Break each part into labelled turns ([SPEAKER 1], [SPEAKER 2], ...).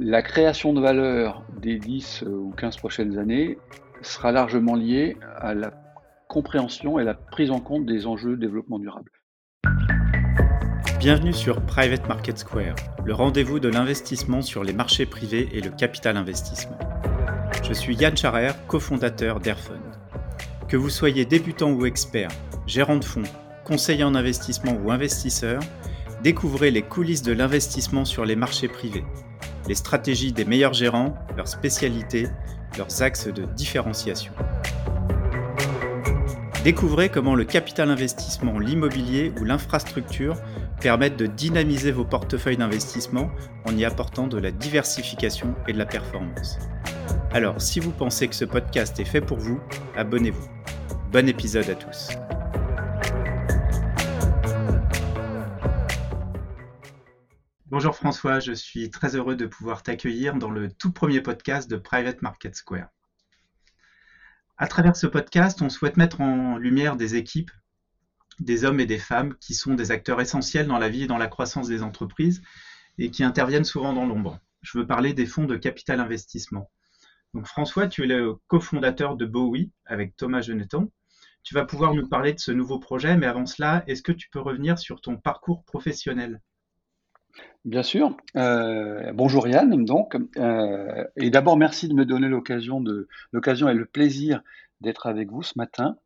[SPEAKER 1] la création de valeur des 10 ou 15 prochaines années sera largement liée à la compréhension et la prise en compte des enjeux de développement durable.
[SPEAKER 2] Bienvenue sur Private Market Square, le rendez-vous de l'investissement sur les marchés privés et le capital investissement. Je suis Yann Charer, cofondateur d'Airfund. Que vous soyez débutant ou expert, gérant de fonds, conseiller en investissement ou investisseur, découvrez les coulisses de l'investissement sur les marchés privés, les stratégies des meilleurs gérants, leurs spécialités, leurs axes de différenciation. Découvrez comment le capital investissement, l'immobilier ou l'infrastructure permettent de dynamiser vos portefeuilles d'investissement en y apportant de la diversification et de la performance. Alors, si vous pensez que ce podcast est fait pour vous, abonnez-vous. Bon épisode à tous. Bonjour François, je suis très heureux de pouvoir t'accueillir dans le tout premier podcast de Private Market Square. À travers ce podcast, on souhaite mettre en lumière des équipes, des hommes et des femmes qui sont des acteurs essentiels dans la vie et dans la croissance des entreprises et qui interviennent souvent dans l'ombre. Je veux parler des fonds de capital investissement. Donc François, tu es le cofondateur de Bowie avec Thomas Geneton. Tu vas pouvoir nous parler de ce nouveau projet, mais avant cela, est-ce que tu peux revenir sur ton parcours professionnel?
[SPEAKER 1] Bien sûr. Euh, bonjour Yann, donc. Euh, et d'abord, merci de me donner l'occasion et le plaisir d'être avec vous ce matin.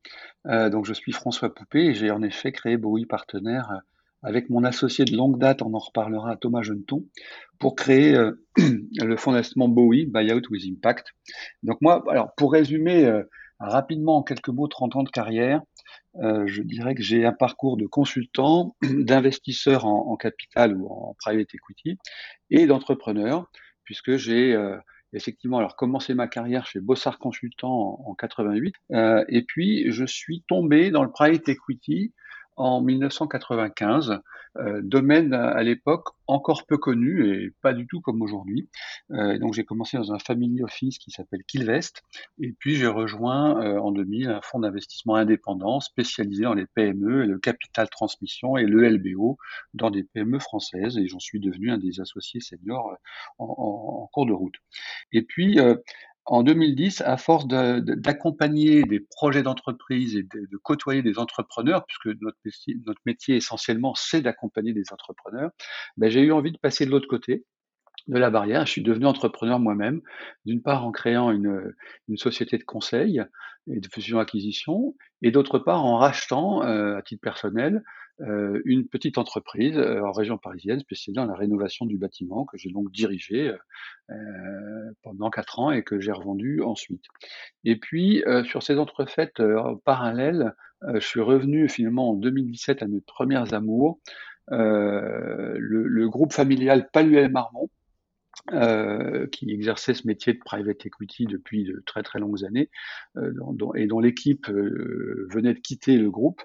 [SPEAKER 1] Euh, donc, je suis François Poupé et j'ai en effet créé Bowie Partenaire avec mon associé de longue date, on en reparlera, Thomas Geneton, pour créer le fondation Bowie Buyout with Impact. Donc moi, pour résumer rapidement en quelques mots 30 ans de carrière, euh, je dirais que j'ai un parcours de consultant, d'investisseur en, capital ou en private equity et d'entrepreneur, puisque j'ai euh, effectivement alors commencé ma carrière chez Bossard Consultant en, 88, euh, et puis je suis tombé dans le private equity en 1995, euh, domaine à, l'époque encore peu connu et pas du tout comme aujourd'hui. Euh, donc j'ai commencé dans un family office qui s'appelle Kilvest et puis j'ai rejoint euh, en 2000 un fonds d'investissement indépendant spécialisé dans les PME, le capital transmission et le LBO dans des PME françaises et j'en suis devenu un des associés seniors en, en, en cours de route. Et puis en 2010, à force d'accompagner des projets d'entreprise et de, côtoyer des entrepreneurs, puisque notre métier, essentiellement c'est d'accompagner des entrepreneurs, ben, j'ai eu envie de passer de l'autre côté de la barrière. Je suis devenu entrepreneur moi-même, d'une part en créant une, société de conseil et de fusion-acquisition, et d'autre part en rachetant, euh, à titre personnel, une petite entreprise euh, en région parisienne spécialisée dans la rénovation du bâtiment que j'ai donc dirigé euh, pendant quatre ans et que j'ai revendu ensuite. Et puis sur ces entrefaites en parallèle, je suis revenu finalement en 2017 à mes premières amours, le, le, groupe familial Paluel Marmont euh, qui exerçait ce métier de private equity depuis de très très longues années euh, et dont l'équipe euh, venait de quitter le groupe.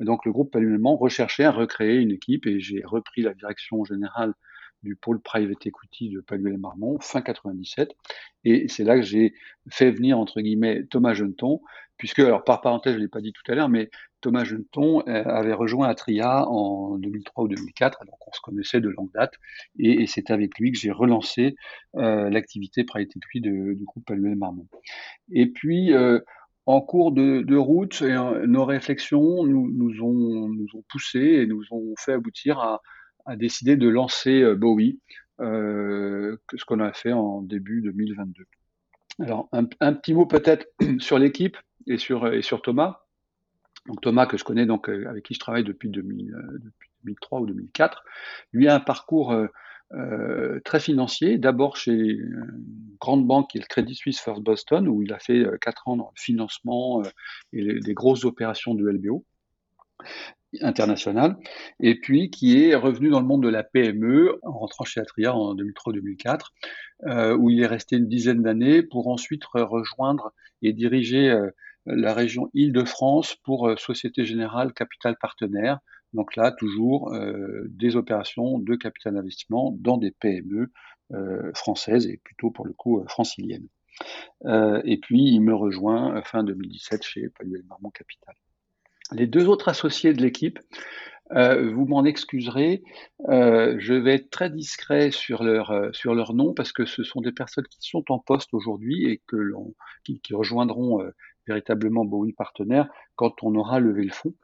[SPEAKER 1] Donc le groupe allemand recherchait à recréer une équipe et j'ai repris la direction générale du pôle private equity de Paluel Marmont fin 97 et c'est là que j'ai fait venir entre guillemets Thomas Geneton puisque alors par parenthèse je l'ai pas dit tout à l'heure mais Thomas Geneton euh, avait rejoint Atria en 2003 ou 2004, donc on se connaissait de longue date, et, c'est avec lui que j'ai relancé euh, l'activité private equity du groupe Paluel Marmont. Et puis, euh, en cours de, route, nos réflexions nous, nous, ont, nous ont poussé et nous ont fait aboutir à, décider de lancer Bowie, ce qu'on a fait en début 2022. Alors, un, petit mot peut-être sur l'équipe et sur, et sur Thomas. Donc Thomas, que je connais, donc euh, avec qui je travaille depuis, 2003 euh, ou 2004, lui a un parcours euh, très financier. D'abord chez une grande banque qui est le Credit Suisse First Boston, où il a fait quatre ans dans le financement et des grosses opérations de LBO international, et puis qui est revenu dans le monde de la PME en rentrant chez Atria en 2003-2004, où il est resté une dizaine d'années pour ensuite rejoindre et diriger la région Île-de-France pour euh, Société Générale Capital Partenaire. Donc là, toujours euh, des opérations de capital investissement dans des PME euh, françaises et plutôt pour le coup franciliennes. et puis, il me rejoint fin 2017 chez Paluel Marmont Capital. Les deux autres associés de l'équipe, Euh, vous m'en excuserez, euh, je vais être très discret sur leur, euh, sur leur nom parce que ce sont des personnes qui sont en poste aujourd'hui et que qui, rejoindront véritablement Bowie Partenaire quand on aura levé le fond.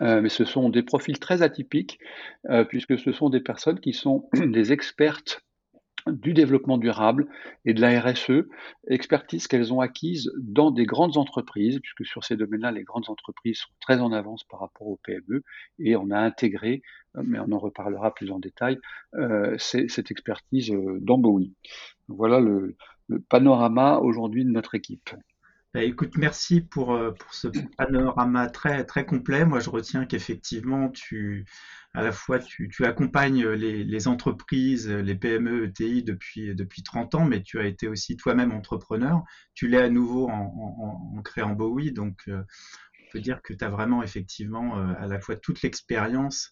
[SPEAKER 1] mais ce sont des profils très atypiques puisque ce sont des personnes qui sont des expertes du développement durable et de la RSE, expertise qu'elles ont acquise dans des grandes entreprises, puisque sur ces domaines-là, les grandes entreprises sont très en avance par rapport aux PME, et on a intégré, mais on en reparlera plus en détail, euh, cette expertise euh, dans Bowie. Voilà le panorama aujourd'hui de notre équipe.
[SPEAKER 2] Bah, écoute, merci pour, euh, pour ce panorama très, très complet. Moi, je retiens qu'effectivement, tu, à la fois, tu, tu accompagnes les, les, entreprises, les PME, ETI depuis, depuis 30 ans, mais tu as été aussi toi-même entrepreneur. Tu l'es à nouveau en, en, en créant Bowie. Donc, euh, on peut dire que tu as vraiment, effectivement, euh, à la fois toute l'expérience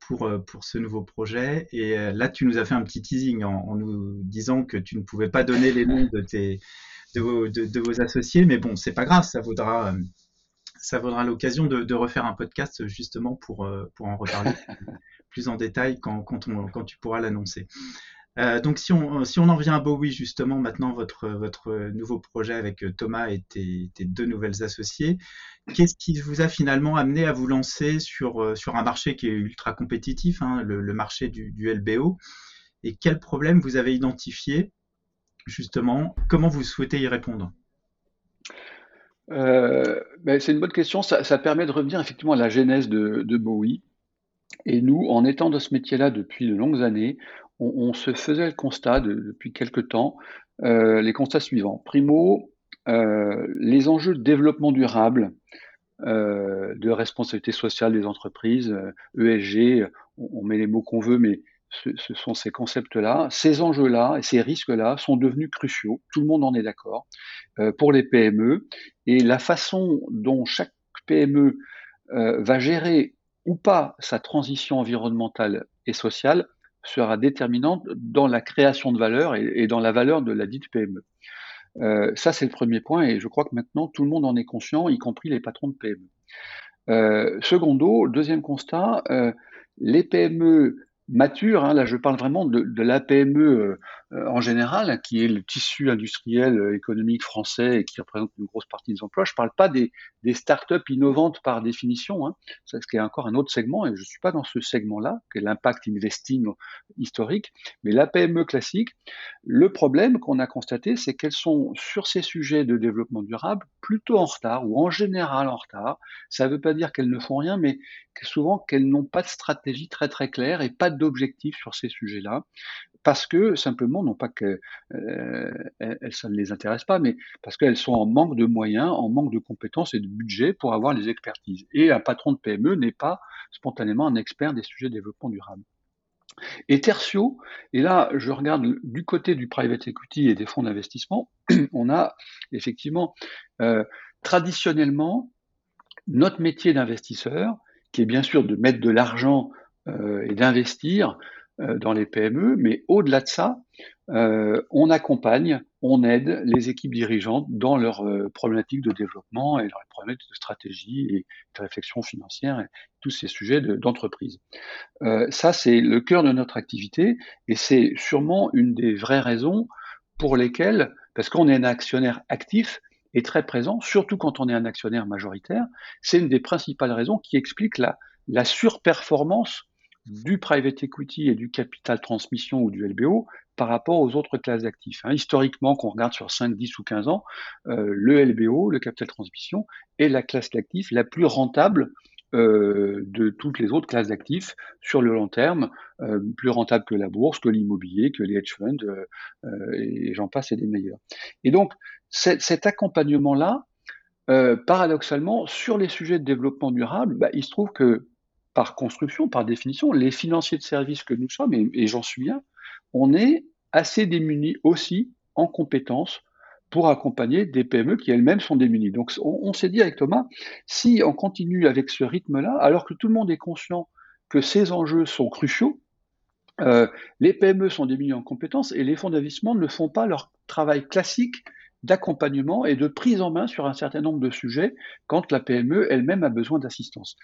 [SPEAKER 2] pour, pour ce nouveau projet. Et là, tu nous as fait un petit teasing en, en nous disant que tu ne pouvais pas donner les noms de tes de vos, de, vos associés. Mais bon, c'est pas grave, ça vaudra, ça vaudra l'occasion de, refaire un podcast justement pour, euh, pour en reparler plus en détail quand, quand, on, quand tu pourras l'annoncer. Euh, donc si on, si on en vient à Bowie justement maintenant votre, votre nouveau projet avec Thomas et tes, deux nouvelles associées, qu'est-ce qui vous a finalement amené à vous lancer sur, sur un marché qui est ultra compétitif, hein, le, marché du, LBO et quels problèmes vous avez identifiés justement, comment vous souhaitez y répondre?
[SPEAKER 1] Euh, ben, C'est une bonne question. Ça, permet de revenir effectivement à la genèse de, Bowie. Et nous, en étant dans ce métier-là depuis de longues années, on, se faisait le constat depuis quelques temps, euh, les constats suivants. Primo, euh, les enjeux de développement durable, de responsabilité sociale des entreprises, ESG, e on met les mots qu'on veut, mais ce, sont ces concepts-là, ces enjeux-là et ces risques-là sont devenus cruciaux, tout le monde en est d'accord, euh, pour les PME. Et la façon dont chaque PME euh, va gérer ou pas sa transition environnementale et sociale sera déterminante dans la création de valeur et, dans la valeur de la dite PME. Euh, ça, c'est le premier point, et je crois que maintenant, tout le monde en est conscient, y compris les patrons de PME. Euh, secondo, deuxième constat, les PME mature. Hein, là, je parle vraiment de, de l'APME euh, euh, en général, qui est le tissu industriel euh, économique français et qui représente une grosse partie des emplois. Je ne parle pas des, des start-up innovantes par définition, hein, ce qui est encore un autre segment, et je ne suis pas dans ce segment-là, qui est l'impact investing historique, mais l'APME classique. Le problème qu'on a constaté, c'est qu'elles sont sur ces sujets de développement durable plutôt en retard, ou en général en retard. Ça ne veut pas dire qu'elles ne font rien, mais souvent qu'elles n'ont pas de stratégie très très claire et pas d'objectif sur ces sujets-là, parce que simplement, non pas que euh, ça ne les intéresse pas, mais parce qu'elles sont en manque de moyens, en manque de compétences et de budget pour avoir les expertises. Et un patron de PME n'est pas spontanément un expert des sujets de développement durable. Et tertio, et là je regarde du côté du private equity et des fonds d'investissement, on a effectivement euh, traditionnellement notre métier d'investisseur, qui est bien sûr de mettre de l'argent euh, et d'investir euh, dans les PME, mais au-delà de ça, euh, on accompagne, on aide les équipes dirigeantes dans leurs problématiques de développement et leurs problématiques de stratégie et de réflexion financière et tous ces sujets d'entreprise. ça, c'est le cœur de notre activité et c'est sûrement une des vraies raisons pour lesquelles, parce qu'on est un actionnaire actif, est très présent, surtout quand on est un actionnaire majoritaire. C'est une des principales raisons qui explique la, surperformance du private equity et du capital transmission ou du LBO par rapport aux autres classes d'actifs. Hein. Historiquement, qu'on regarde sur 5, 10 ou 15 ans, euh, le LBO, le capital transmission, est la classe d'actifs la plus rentable euh, de toutes les autres classes d'actifs sur le long terme, euh, plus rentable que la bourse, que l'immobilier, que les hedge funds, euh, et j'en passe, et des meilleurs. Et donc, cet accompagnement-là, paradoxalement, sur les sujets de développement durable, bah, il se trouve que par construction, par définition, les financiers de services que nous sommes, et, et j'en suis un, on est assez démunis aussi en compétences pour accompagner des PME qui elles-mêmes sont démunies. Donc on, s'est dit avec Thomas, si on continue avec ce rythme-là, alors que tout le monde est conscient que ces enjeux sont cruciaux, euh, les PME sont démunies en compétences et les fonds d'investissement ne font pas leur travail classique d'accompagnement et de prise en main sur un certain nombre de sujets quand la PME elle-même a besoin d'assistance.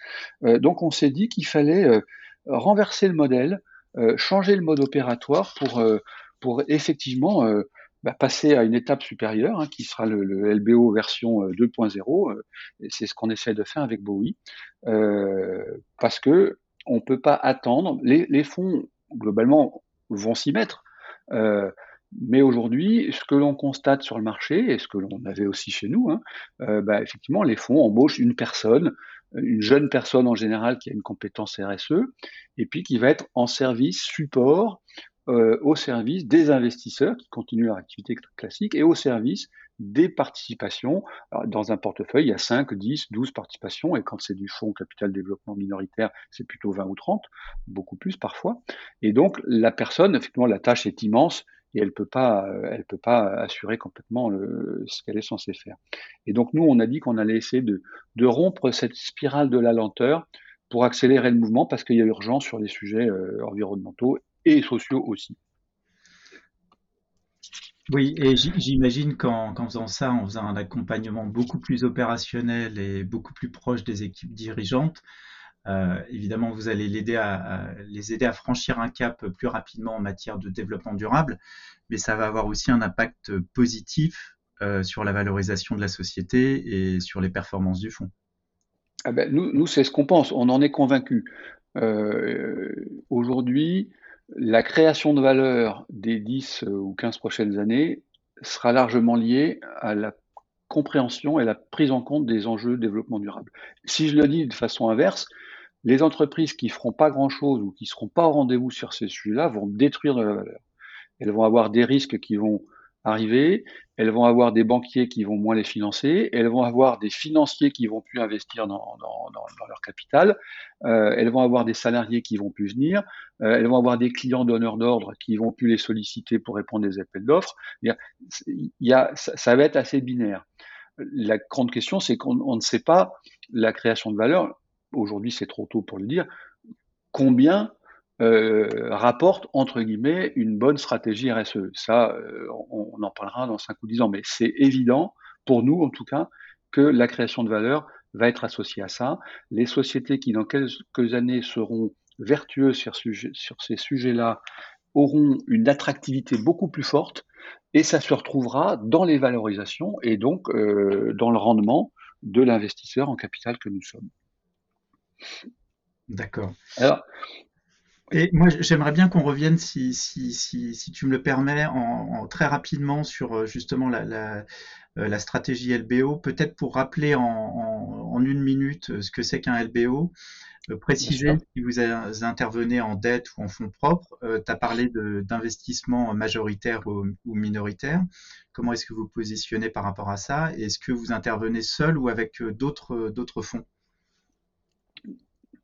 [SPEAKER 1] Euh, donc on s'est dit qu'il fallait euh, renverser le modèle, euh, changer le mode opératoire pour, pour effectivement passer à une étape supérieure, hein, qui sera le, LBO version 2.0. c'est ce qu'on essaie de faire avec Bowie, parce que on peut pas attendre. Les, fonds globalement vont s'y mettre. Euh, mais aujourd'hui, ce que l'on constate sur le marché, et ce que l'on avait aussi chez nous, hein, euh, bah, effectivement, les fonds embauchent une personne, une jeune personne en général qui a une compétence RSE, et puis qui va être en service support euh, au service des investisseurs qui continuent leur activité classique et au service des participations. dans un portefeuille, il y a 5, 10, 12 participations, et quand c'est du fonds capital développement minoritaire, c'est plutôt 20 ou 30, beaucoup plus parfois. Et donc, la personne, effectivement, la tâche est immense, et elle peut pas, elle peut pas assurer complètement ce qu'elle est censée faire. Et donc nous, on a dit qu'on allait essayer de, de, rompre cette spirale de la lenteur pour accélérer le mouvement parce qu'il y a urgence sur les sujets euh, environnementaux et sociaux aussi.
[SPEAKER 2] Oui, et j'imagine qu'en faisant ça, en faisant un accompagnement beaucoup plus opérationnel et beaucoup plus proche des équipes dirigeantes, euh, évidemment, vous allez à, les aider à franchir un cap plus rapidement en matière de développement durable, mais ça va avoir aussi un impact positif euh, sur la valorisation de la société et sur les performances du fonds.
[SPEAKER 1] Ah ben, nous, nous c'est ce qu'on pense, on en est convaincu. Euh, aujourd'hui, la création de valeur des 10 ou 15 prochaines années sera largement liée à la compréhension et la prise en compte des enjeux de développement durable. Si je le dis de façon inverse, les entreprises qui feront pas grand-chose ou qui seront pas au rendez-vous sur ces sujets-là vont détruire de la valeur. Elles vont avoir des risques qui vont arriver, elles vont avoir des banquiers qui vont moins les financer, elles vont avoir des financiers qui vont plus investir dans, leur capital, euh, elles vont avoir des salariés qui vont plus venir, euh, elles vont avoir des clients donneurs d'ordre qui vont plus les solliciter pour répondre des appels d'offres. Ça va être assez binaire. La grande question, c'est qu'on ne sait pas la création de valeur. Aujourd'hui c'est trop tôt pour le dire, combien euh, rapporte entre guillemets une bonne stratégie RSE. Ça, euh, on, en parlera dans 5 ou 10 ans, mais c'est évident pour nous en tout cas que la création de valeur va être associée à ça. Les sociétés qui dans quelques années seront vertueuses sur, sur ces sujets-là auront une attractivité beaucoup plus forte et ça se retrouvera dans les valorisations et donc euh, dans le rendement de l'investisseur en capital que nous sommes.
[SPEAKER 2] D'accord. Alors, et moi, j'aimerais bien qu'on revienne, si, si, si, si, tu me le permets, en, très rapidement sur euh, justement la, la, euh, la stratégie LBO, peut-être pour rappeler en, en, une minute euh, ce que c'est qu'un LBO, préciser si vous intervenez en dette ou en fonds propres, tu as parlé d'investissement majoritaire ou, ou minoritaire. Comment est-ce que vous positionnez par rapport à ça? Est-ce que vous intervenez seul ou avec d'autres fonds?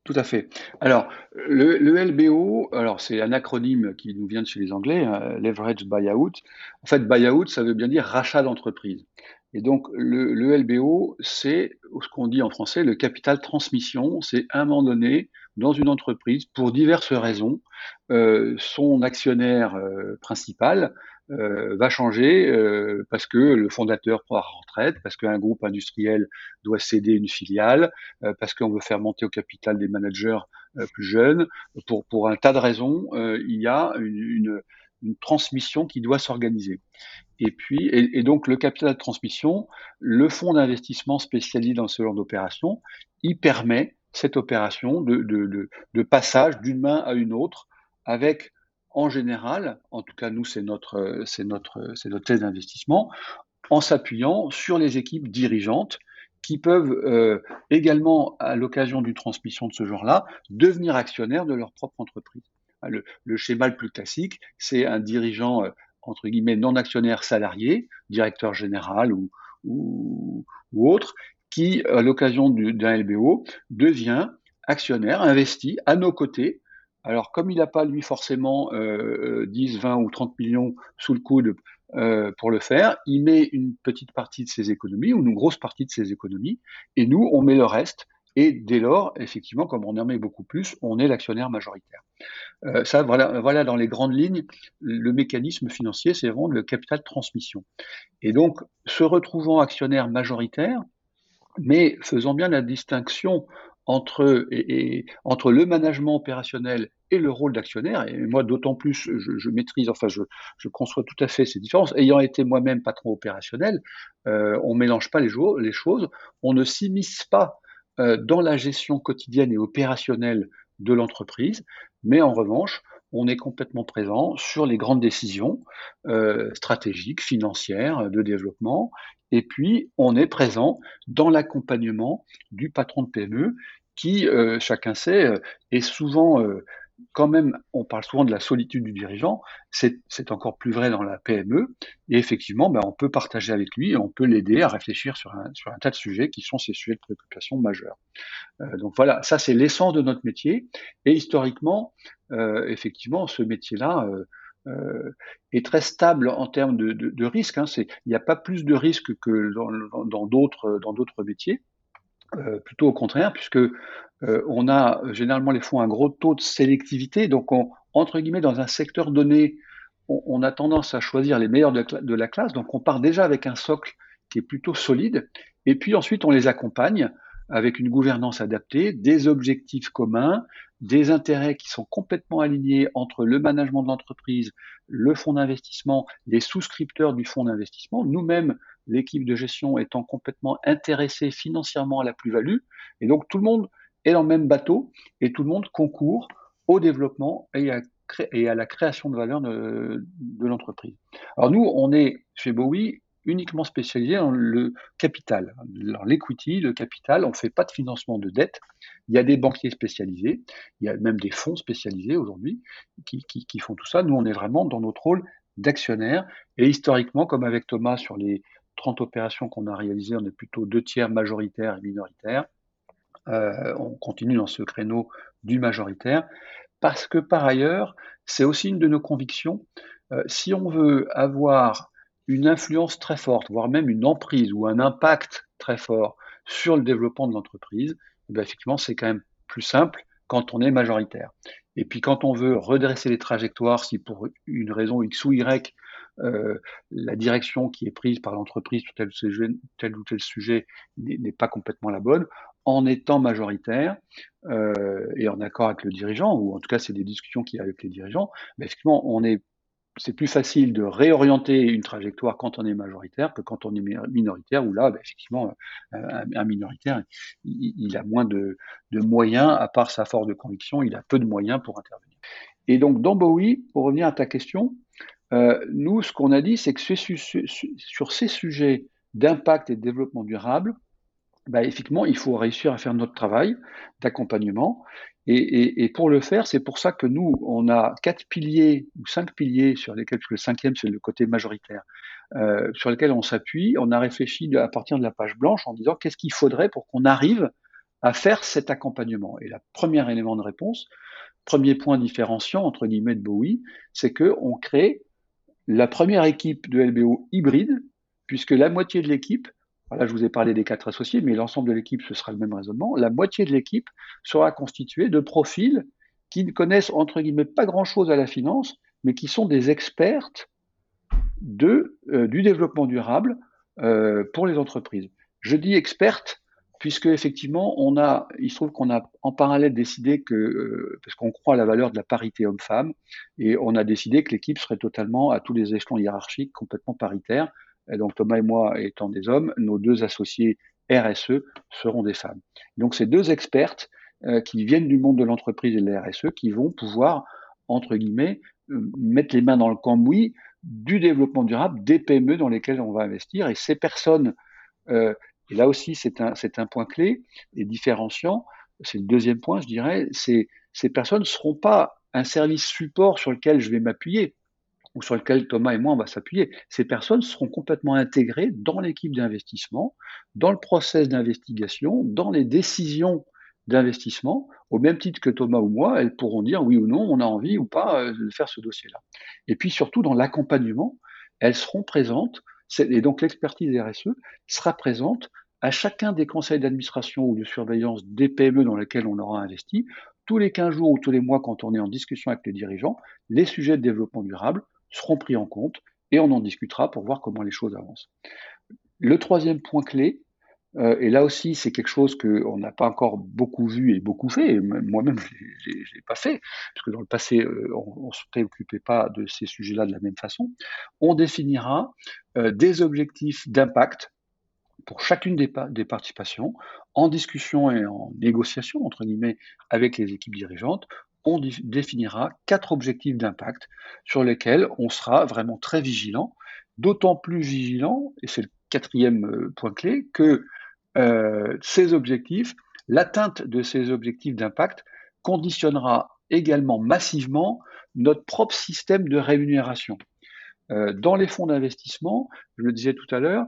[SPEAKER 1] Tout à fait. Alors, le, LBO, alors c'est un acronyme qui nous vient de chez les Anglais, hein, Leverage Buyout. En fait, buyout, ça veut bien dire rachat d'entreprise. Et donc, le, LBO, c'est ce qu'on dit en français, le capital transmission. C'est à un moment donné, dans une entreprise, pour diverses raisons, euh, son actionnaire euh, principal euh, va changer euh, parce que le fondateur prend la retraite, parce qu'un groupe industriel doit céder une filiale, euh, parce qu'on veut faire monter au capital des managers plus jeunes. Pour, pour un tas de raisons, il y a une, une, transmission qui doit s'organiser. Et puis, et, donc le capital de transmission, le fonds d'investissement spécialisé dans ce genre d'opération, il permet cette opération de, de, de, de passage d'une main à une autre avec en général, en tout cas nous c'est notre, c'est notre, c'est notre thèse d'investissement, en s'appuyant sur les équipes dirigeantes qui peuvent euh, également, à l'occasion d'une transmission de ce genre-là, devenir actionnaires de leur propre entreprise. Le, schéma le plus classique, c'est un dirigeant, euh, entre guillemets, non actionnaire salarié, directeur général ou, ou autre, qui, à l'occasion d'un LBO, devient actionnaire, investi à nos côtés alors, comme il n'a pas, lui, forcément euh, 10, 20 ou 30 millions sous le coude euh, pour le faire, il met une petite partie de ses économies ou une grosse partie de ses économies, et nous, on met le reste Et dès lors, effectivement, comme on en met beaucoup plus, on est l'actionnaire majoritaire. Euh, ça, voilà, voilà dans les grandes lignes, le mécanisme financier, c'est vraiment le capital de transmission. Et donc, se retrouvant actionnaire majoritaire, mais faisant bien la distinction entre, et, entre le management opérationnel et le rôle d'actionnaire, et moi d'autant plus je, maîtrise, enfin je, je, conçois tout à fait ces différences, ayant été moi-même patron opérationnel, euh, on mélange pas les, les, choses, on ne s'immisce pas euh, dans la gestion quotidienne et opérationnelle de l'entreprise, mais en revanche, on est complètement présent sur les grandes décisions euh, stratégiques, financières, de développement, et puis on est présent dans l'accompagnement du patron de PME qui, euh, chacun sait, euh, est souvent quand même, on parle souvent de la solitude du dirigeant, c'est encore plus vrai dans la PME, et effectivement, ben, on peut partager avec lui, et on peut l'aider à réfléchir sur un, tas de sujets qui sont ces sujets de préoccupation majeurs. Euh, donc voilà, ça c'est l'essence de notre métier, et historiquement, euh, effectivement, ce métier-là euh, est très stable en termes de, risque. Hein, il n'y a pas plus de risques que dans d'autres métiers. Euh, plutôt au contraire, puisque euh, on a généralement les fonds un gros taux de sélectivité. Donc, on, entre guillemets, dans un secteur donné, on, a tendance à choisir les meilleurs de, de, la classe. Donc, on part déjà avec un socle qui est plutôt solide. Et puis ensuite, on les accompagne avec une gouvernance adaptée, des objectifs communs, des intérêts qui sont complètement alignés entre le management de l'entreprise, le fonds d'investissement, les souscripteurs du fonds d'investissement, nous-mêmes, l'équipe de gestion étant complètement intéressée financièrement à la plus-value. Et donc tout le monde est dans le même bateau et tout le monde concourt au développement et à, la création de valeur de, l'entreprise. Alors nous, on est chez Bowie uniquement spécialisé dans le capital, dans l'equity, le capital. On ne fait pas de financement de dette. Il y a des banquiers spécialisés, il y a même des fonds spécialisés aujourd'hui qui font tout ça. Nous, on est vraiment dans notre rôle d'actionnaire. Et historiquement, comme avec Thomas sur les 30 opérations qu'on a réalisées, on est plutôt deux tiers majoritaires et minoritaires. Euh, on continue dans ce créneau du majoritaire, parce que par ailleurs, c'est aussi une de nos convictions. Euh, si on veut avoir une influence très forte, voire même une emprise ou un impact très fort sur le développement de l'entreprise, eh effectivement, c'est quand même plus simple quand on est majoritaire. Et puis quand on veut redresser les trajectoires, si pour une raison X ou Y, euh, la direction qui est prise par l'entreprise sur tel, ou tel sujet n'est pas complètement la bonne, en étant majoritaire euh, et en accord avec le dirigeant, ou en tout cas c'est des discussions qu'il y avec les dirigeants, effectivement on est c'est plus facile de réorienter une trajectoire quand on est majoritaire que quand on est minoritaire, où là, bah, effectivement, un, un minoritaire, il, il, a moins de, de, moyens, à part sa force de conviction, il a peu de moyens pour intervenir. Et donc, dans Bowie, pour revenir à ta question, euh, nous, ce qu'on a dit, c'est que sur ces sujets d'impact et de développement durable, bah, effectivement, il faut réussir à faire notre travail d'accompagnement. Et, pour le faire, c'est pour ça que nous, on a quatre piliers ou cinq piliers sur lesquels, le cinquième, c'est le côté majoritaire, euh, sur lesquels on s'appuie. On a réfléchi à partir de la page blanche en disant qu'est-ce qu'il faudrait pour qu'on arrive à faire cet accompagnement. Et le premier élément de réponse, premier point différenciant entre guillemets de Bowie, c'est que on crée la première équipe de LBO hybride, puisque la moitié de l'équipe Là, je vous ai parlé des quatre associés, mais l'ensemble de l'équipe, ce sera le même raisonnement. La moitié de l'équipe sera constituée de profils qui ne connaissent, entre guillemets, pas grand-chose à la finance, mais qui sont des expertes de, euh, du développement durable euh, pour les entreprises. Je dis expertes puisque effectivement, il se trouve qu'on a en parallèle décidé que, euh, parce qu'on croit à la valeur de la parité homme-femme, et on a décidé que l'équipe serait totalement à tous les échelons hiérarchiques complètement paritaire. Et donc Thomas et moi étant des hommes, nos deux associés RSE seront des femmes. Donc ces deux expertes euh, qui viennent du monde de l'entreprise et de la RSE qui vont pouvoir, entre guillemets, euh, mettre les mains dans le cambouis du développement durable des PME dans lesquelles on va investir. Et ces personnes, et là aussi c'est un, un point clé et différenciant, c'est le deuxième point, je dirais, ces personnes ne seront pas un service support sur lequel je vais m'appuyer ou sur lequel Thomas et moi on va s'appuyer. Ces personnes seront complètement intégrées dans l'équipe d'investissement, dans le process d'investigation, dans les décisions d'investissement, au même titre que Thomas ou moi, elles pourront dire oui ou non, on a envie ou pas euh, de faire ce dossier-là. Et puis surtout dans l'accompagnement, elles seront présentes, et donc l'expertise RSE sera présente à chacun des conseils d'administration ou de surveillance des PME dans lesquels on aura investi, tous les 15 jours ou tous les mois, quand on est en discussion avec les dirigeants, les sujets de développement durable seront pris en compte et on en discutera pour voir comment les choses avancent. Le troisième point clé, euh, et là aussi, c'est quelque chose qu'on n'a pas encore beaucoup vu et beaucoup fait. Moi-même, je ne l'ai pas fait, parce que dans le passé, euh, on ne se préoccupait pas de ces sujets-là de la même façon. On définira euh, des objectifs d'impact pour chacune des, participations, en discussion et en négociation, entre guillemets, avec les équipes dirigeantes, on définira quatre objectifs d'impact sur lesquels on sera vraiment très vigilant, d'autant plus vigilant, et c'est le quatrième euh, point clé, que euh, ces objectifs, l'atteinte de ces objectifs d'impact conditionnera également massivement notre propre système de rémunération. Euh, dans les fonds d'investissement, je le disais tout à l'heure,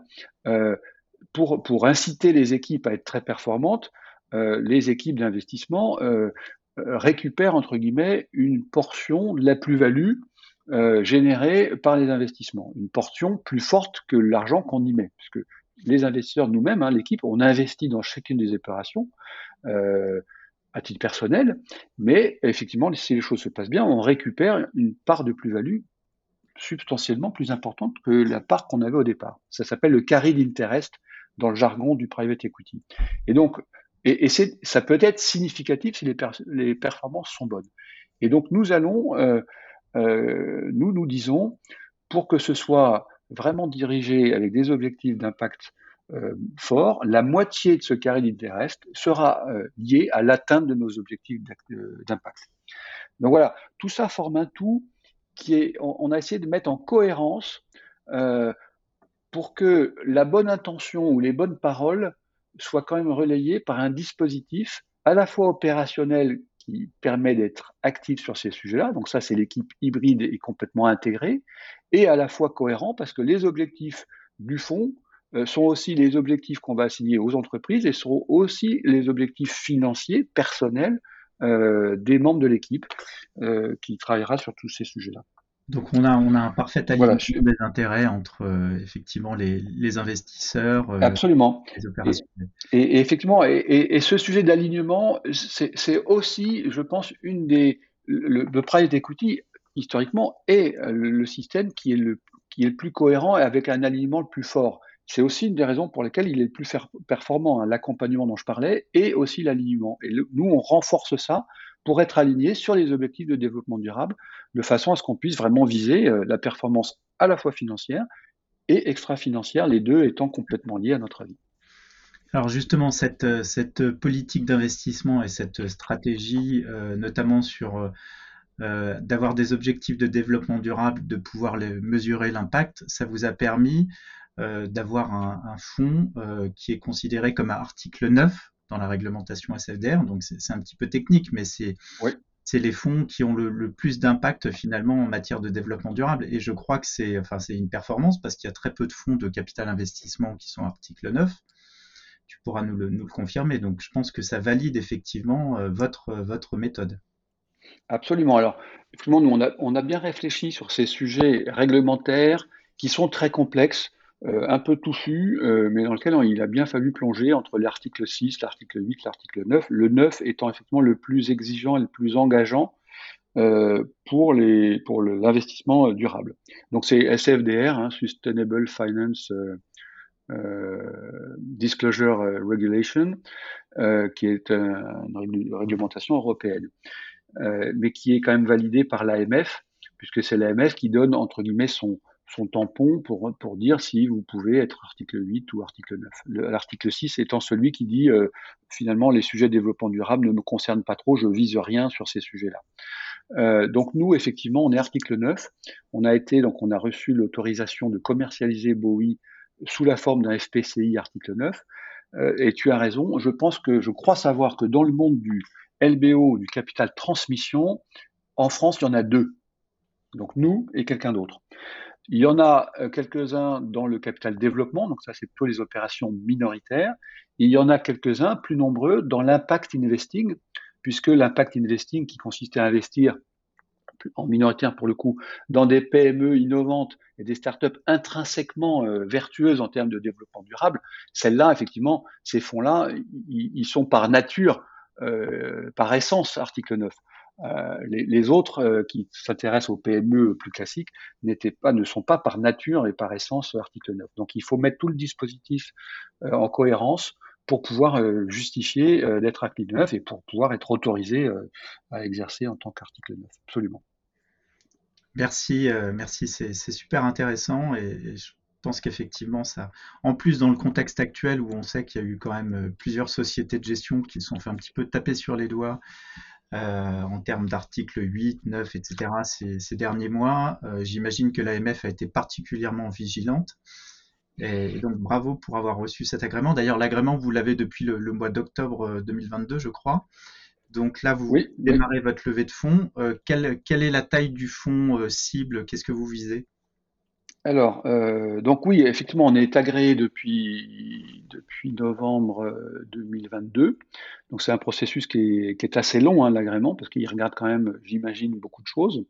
[SPEAKER 1] pour, inciter les équipes à être très performantes, les équipes d'investissement récupèrent, entre guillemets, une portion de la plus-value euh, générée par les investissements, une portion plus forte que l'argent qu'on y met, puisque les investisseurs nous-mêmes, hein, l'équipe, on investit dans chacune des opérations euh, à titre personnel, mais effectivement, si les choses se passent bien, on récupère une part de plus-value substantiellement plus importante que la part qu'on avait au départ. Ça s'appelle le carry interest dans le jargon du private equity. Et donc, et, ça peut être significatif si les, performances sont bonnes. Et donc, nous allons euh, euh, nous nous disons, pour que ce soit vraiment dirigé avec des objectifs d'impact euh, forts, la moitié de ce carré d'intérêt sera euh, lié à l'atteinte de nos objectifs d'impact. Donc voilà, tout ça forme un tout qui est, on, a essayé de mettre en cohérence pour que la bonne intention ou les bonnes paroles soient quand même relayées par un dispositif à la fois opérationnel qui permet d'être actif sur ces sujets-là. Donc ça, c'est l'équipe hybride et complètement intégrée, et à la fois cohérent parce que les objectifs du fonds euh, sont aussi les objectifs qu'on va assigner aux entreprises et seront aussi les objectifs financiers, personnels euh, des membres de l'équipe euh, qui travaillera sur tous ces sujets-là.
[SPEAKER 2] Donc on a, on a un parfait alignement des intérêts entre euh, effectivement les, les investisseurs,
[SPEAKER 1] euh, Absolument. les opérationnels. Et, et, effectivement, et, et, ce sujet d'alignement, c'est aussi, je pense, une des le, le private equity historiquement est le, le, système qui est le qui est le plus cohérent et avec un alignement le plus fort. C'est aussi une des raisons pour lesquelles il est le plus performant, hein, l'accompagnement dont je parlais et aussi l'alignement. Et nous, on renforce ça pour être aligné sur les objectifs de développement durable, de façon à ce qu'on puisse vraiment viser euh, la performance à la fois financière et extra-financière, les deux étant complètement liés à notre vie.
[SPEAKER 2] Alors justement, cette, euh, cette politique d'investissement et cette stratégie, euh, notamment sur d'avoir des objectifs de développement durable, de pouvoir mesurer l'impact, ça vous a permis d'avoir un, un fonds qui est considéré comme un article 9 dans la réglementation SFDR. Donc c'est un petit peu technique, mais c'est c'est les fonds qui ont le, plus d'impact finalement en matière de développement durable. Et je crois que c'est enfin, une performance parce qu'il y a très peu de fonds de capital investissement qui sont article 9. Tu pourras nous le, nous le confirmer. Donc je pense que ça valide effectivement euh, votre, votre méthode.
[SPEAKER 1] Absolument. Alors, effectivement, nous, on a, on a bien réfléchi sur ces sujets réglementaires qui sont très complexes. Euh, un peu touffu, euh, mais dans lequel il a bien fallu plonger entre l'article 6, l'article 8, l'article 9, le 9 étant effectivement le plus exigeant et le plus engageant euh, pour pour l'investissement durable. Donc c'est SFDR, hein, Sustainable Finance Disclosure Regulation, qui est une réglementation européenne, mais qui est quand même validée par l'AMF, puisque c'est l'AMF qui donne entre guillemets son son tampon pour, pour dire si vous pouvez être article 8 ou article 9. L'article 6 étant celui qui dit euh, finalement les sujets de développement durable ne me concernent pas trop, je vise rien sur ces sujets-là. Euh, donc nous, effectivement, on est article 9. On a été, donc on a reçu l'autorisation de commercialiser Bowie sous la forme d'un FPCI article 9. Euh, et tu as raison, je pense que, je crois savoir que dans le monde du LBO, du capital transmission, en France, il y en a deux. Donc nous et quelqu'un d'autre. Il y en a euh, quelques-uns dans le capital développement, donc ça c'est plutôt les opérations minoritaires. il y en a quelques-uns, plus nombreux, dans l'impact investing, puisque l'impact investing qui consistait à investir en minoritaire pour le coup, dans des PME innovantes et des startups intrinsèquement euh, vertueuses en termes de développement durable, celles-là, effectivement, ces fonds-là, ils sont par nature, euh, par essence, article 9. Euh, les, autres euh, qui s'intéressent aux PME plus classiques n'étaient pas, ne sont pas par nature et par essence article 9. Donc il faut mettre tout le dispositif en cohérence pour pouvoir euh, justifier euh, d'être article 9 et pour pouvoir être autorisé euh, à exercer en tant qu'article 9. Absolument.
[SPEAKER 2] Merci, merci, c'est super intéressant et, je pense qu'effectivement ça, en plus dans le contexte actuel où on sait qu'il y a eu quand même plusieurs sociétés de gestion qui se sont fait un petit peu taper sur les doigts en termes d'articles 8, 9, etc. ces, ces derniers mois, j'imagine que l'AMF a été particulièrement vigilante. Et, donc bravo pour avoir reçu cet agrément. D'ailleurs, l'agrément, vous l'avez depuis le, mois d'octobre 2022, euh, je crois. Donc là, vous démarrez votre levée de fonds. Euh, quelle, quelle, est la taille du fonds euh, cible? Qu'est-ce que vous visez?
[SPEAKER 1] Alors, euh, donc oui, effectivement, on est agréé depuis, depuis novembre 2022. Donc c'est un processus qui est, qui est assez long, hein, l'agrément, parce qu'il regarde quand même, j'imagine, beaucoup de choses.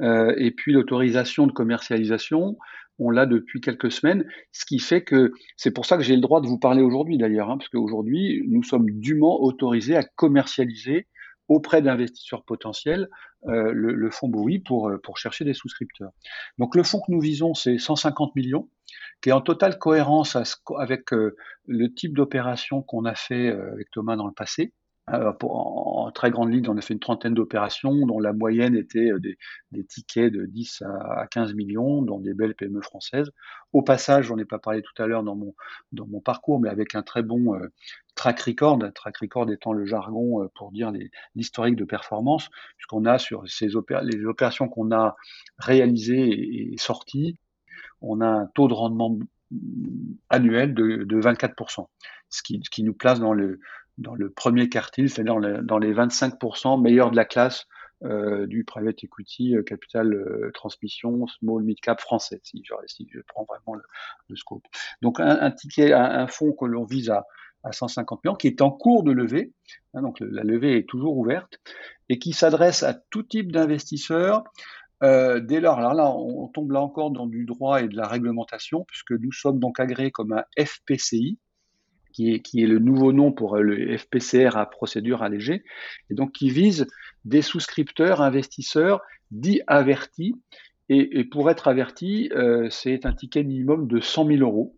[SPEAKER 1] Euh, et puis l'autorisation de commercialisation, on l'a depuis quelques semaines, ce qui fait que c'est pour ça que j'ai le droit de vous parler aujourd'hui d'ailleurs, hein, parce qu'aujourd'hui, nous sommes dûment autorisés à commercialiser auprès d'investisseurs potentiels euh, le, fonds Bowie pour, euh, pour chercher des souscripteurs. Donc le fonds que nous visons, c'est 150 millions, qui est en totale cohérence avec euh, le type d'opération qu'on a fait avec Thomas dans le passé. Euh, en, très grande ligne, on a fait une trentaine d'opérations dont la moyenne était euh, des, tickets de 10 à, 15 millions, dans des belles PME françaises. Au passage, j'en ai pas parlé tout à l'heure dans mon, dans mon parcours, mais avec un très bon euh, track record, track record étant le jargon pour dire l'historique de performance, puisqu'on a sur ces les opérations qu'on a réalisées et, sorties, on a un taux de rendement annuel de, de 24%, ce qui, ce qui nous place dans le, dans le premier quartile, c'est-à-dire dans, les 25% meilleurs de la classe euh, du private equity, euh, capital euh, transmission, small mid cap français, si je, prends vraiment le, scope. Donc un, ticket, un, fonds que l'on vise à, à 150 millions, qui est en cours de levée, hein, donc la levée est toujours ouverte, et qui s'adresse à tout type d'investisseurs. dès lors, alors là, on, tombe là encore dans du droit et de la réglementation, puisque nous sommes donc agréés comme un FPCI, qui est, le nouveau nom pour euh, le FPCR à procédure allégée, et donc qui vise des souscripteurs, investisseurs dits avertis. Et, pour être averti, euh, c'est un ticket minimum de 100 000 euros,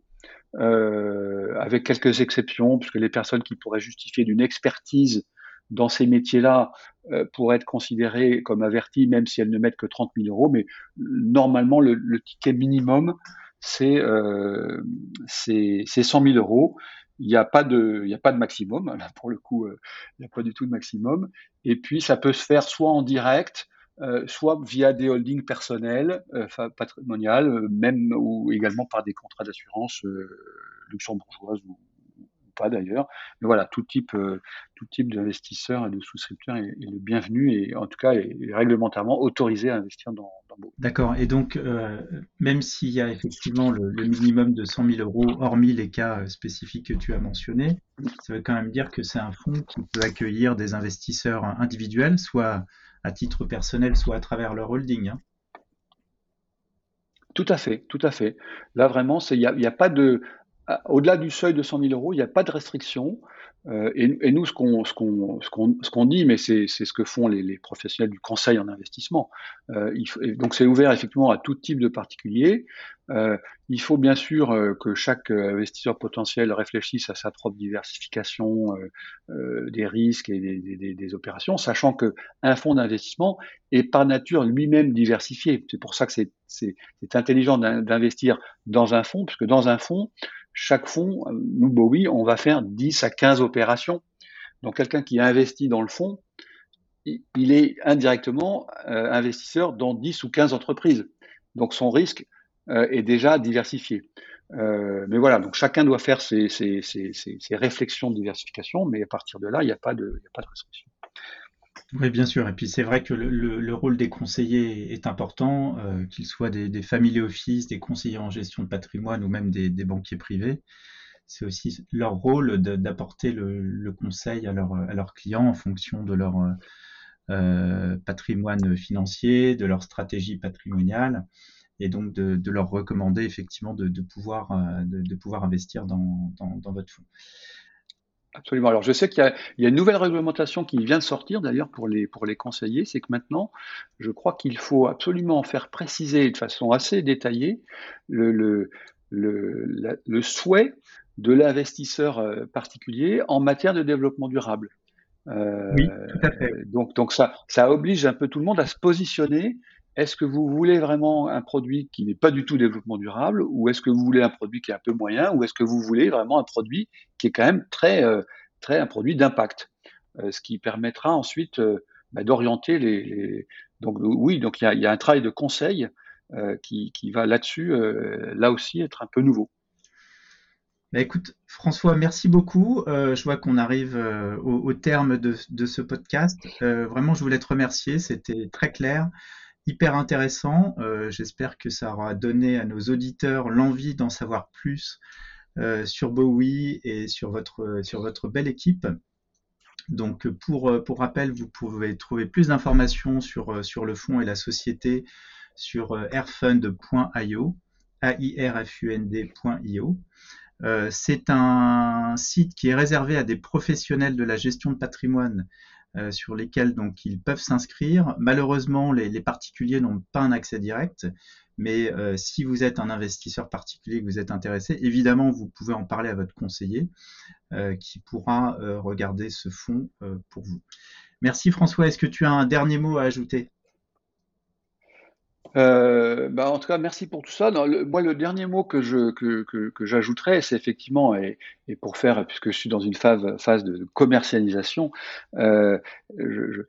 [SPEAKER 1] euh, avec quelques exceptions, puisque les personnes qui pourraient justifier d'une expertise dans ces métiers-là pourraient être considérées comme averties, même si elles ne mettent que 30 000 euros. Mais normalement, le, ticket minimum, c'est euh, 100 000 euros il n'y a pas de, y a pas de maximum. Là, pour le coup, euh, il n'y a pas du tout de maximum. Et puis, ça peut se faire soit en direct, euh, soit via des holdings personnels, euh, patrimoniales, même ou également par des contrats d'assurance luxembourgeoises ou, pas d'ailleurs. Mais voilà, tout type, euh, tout type d'investisseur et de souscripteur est, le bienvenu et en tout cas est, réglementairement autorisé à investir dans, dans
[SPEAKER 2] D'accord. Et donc, euh, même s'il y a effectivement le, minimum de 100 000 euros, hormis les cas euh, spécifiques que tu as mentionnés, ça veut quand même dire que c'est un fonds qui peut accueillir des investisseurs individuels, soit à titre personnel, soit à travers leur holding. Hein.
[SPEAKER 1] Tout à fait, tout à fait. Là, vraiment, il n'y a, a, pas de. Ah, au-delà du seuil de 100 000 euros, il n'y a pas de restriction. Euh, et, nous, ce qu'on dit, mais c'est ce que font les, professionnels du conseil en investissement. Euh, il donc c'est ouvert effectivement à tout type de particuliers. Euh, il faut bien sûr euh, que chaque euh, investisseur potentiel réfléchisse à sa propre diversification euh, des risques et des, des, des, opérations, sachant que un fonds d'investissement est par nature lui-même diversifié. C'est pour ça que c'est intelligent d'investir dans un fonds, puisque dans un fonds, chaque fonds, nous, Bowie, on va faire 10 à 15 opérations. Donc quelqu'un qui investit dans le fonds, il est indirectement euh, investisseur dans 10 ou 15 entreprises. Donc son risque euh, est déjà diversifié. Euh, mais voilà, donc chacun doit faire ses, réflexions de diversification, mais à partir de là, il n'y a pas de restriction.
[SPEAKER 2] Oui, bien sûr. Et puis c'est vrai que le, rôle des conseillers est important, euh, qu'ils soient des, des family office, des conseillers en gestion de patrimoine ou même des, banquiers privés. C'est aussi leur rôle d'apporter le, conseil à, leur, à leurs clients en fonction de leur, patrimoine financier, de leur stratégie patrimoniale et donc de, leur recommander effectivement de, pouvoir, investir dans votre fonds.
[SPEAKER 1] Absolument. Alors, je sais qu'il y, a une nouvelle réglementation qui vient de sortir, d'ailleurs, pour les, pour les conseillers. C'est que maintenant, je crois qu'il faut absolument faire préciser de façon assez détaillée le, le, le, le souhait de l'investisseur euh, particulier en matière de développement durable.
[SPEAKER 2] Euh, oui, tout à fait.
[SPEAKER 1] Donc, donc ça, ça oblige un peu tout le monde à se positionner est-ce que vous voulez vraiment un produit qui n'est pas du tout développement durable ou est-ce que vous voulez un produit qui est un peu moyen ou est-ce que vous voulez vraiment un produit qui est quand même très, euh, très un produit d'impact euh, Ce qui permettra ensuite euh, bah, d'orienter les, Donc oui, donc il y a, un travail de conseil qui, va là-dessus, là aussi, être un peu nouveau.
[SPEAKER 2] Bah, écoute, François, merci beaucoup. je vois qu'on arrive au, terme de, de, ce podcast. vraiment, je voulais te remercier. C'était très clair hyper intéressant. Euh, j'espère que ça aura donné à nos auditeurs l'envie d'en savoir plus euh, sur Bowie et sur votre, sur votre belle équipe. Donc pour, pour rappel, vous pouvez trouver plus d'informations sur, sur le fonds et la société sur airfund.io, airfund.io. Euh, c'est un site qui est réservé à des professionnels de la gestion de patrimoine euh, sur lesquels donc ils peuvent s'inscrire. Malheureusement, les, particuliers n'ont pas un accès direct, mais euh, si vous êtes un investisseur particulier que vous êtes intéressé, évidemment, vous pouvez en parler à votre conseiller euh, qui pourra regarder ce fonds pour vous. Merci François. Est-ce que tu as un dernier mot à ajouter?
[SPEAKER 1] Euh, bah en tout cas, merci pour tout ça. moi, le dernier mot que je que, que, que j'ajouterais, c'est effectivement, et, et, pour faire, puisque je suis dans une phase, phase de commercialisation, euh, je,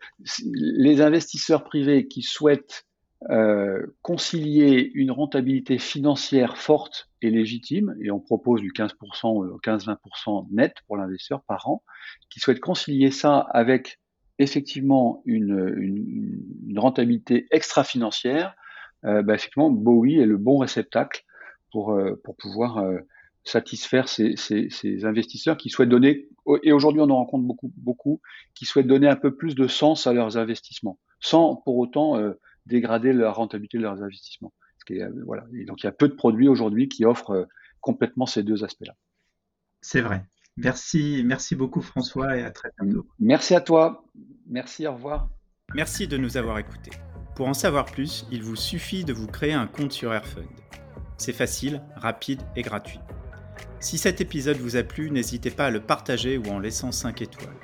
[SPEAKER 1] les investisseurs privés qui souhaitent euh, concilier une rentabilité financière forte et légitime, et on propose du 15%, 15-20% net pour l'investisseur par an, qui souhaitent concilier ça avec effectivement une, une, une rentabilité extra-financière, euh, bah, effectivement, Bowie est le bon réceptacle pour, euh, pour pouvoir euh, satisfaire ces, ces, ces, investisseurs qui souhaitent donner, et aujourd'hui on en rencontre beaucoup, beaucoup, qui souhaitent donner un peu plus de sens à leurs investissements, sans pour autant dégrader la rentabilité de leurs investissements. voilà. Et donc il y a peu de produits aujourd'hui qui offrent complètement ces deux aspects-là.
[SPEAKER 2] C'est vrai. Merci, merci beaucoup François et à très bientôt.
[SPEAKER 1] Merci à toi. Merci, au revoir.
[SPEAKER 2] Merci de nous avoir écoutés. Pour en savoir plus, il vous suffit de vous créer un compte sur Airfund. C'est facile, rapide et gratuit. Si cet épisode vous a plu, n'hésitez pas à le partager ou en laissant 5 étoiles.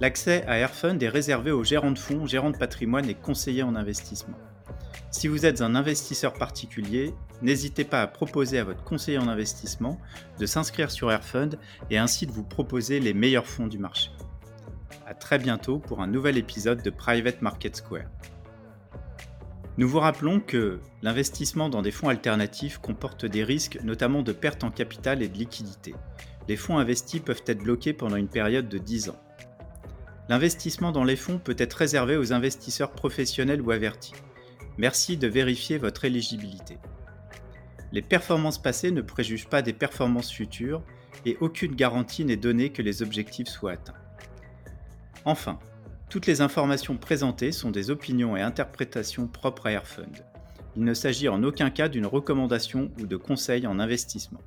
[SPEAKER 2] L'accès à Airfund est réservé aux gérants de fonds, gérants de patrimoine et conseillers en investissement. Si vous êtes un investisseur particulier, n'hésitez pas à proposer à votre conseiller en investissement de s'inscrire sur Airfund et ainsi de vous proposer les meilleurs fonds du marché. A très bientôt pour un nouvel épisode de Private Market Square. Nous vous rappelons que l'investissement dans des fonds alternatifs comporte des risques, notamment de perte en capital et de liquidité. Les fonds investis peuvent être bloqués pendant une période de 10 ans. L'investissement dans les fonds peut être réservé aux investisseurs professionnels ou avertis. Merci de vérifier votre éligibilité. Les performances passées ne préjugent pas des performances futures et aucune garantie n'est donnée que les objectifs soient atteints. Enfin, toutes les informations présentées sont des opinions et interprétations propres à Airfund. Il ne s'agit en aucun cas d'une recommandation ou de conseil en investissement.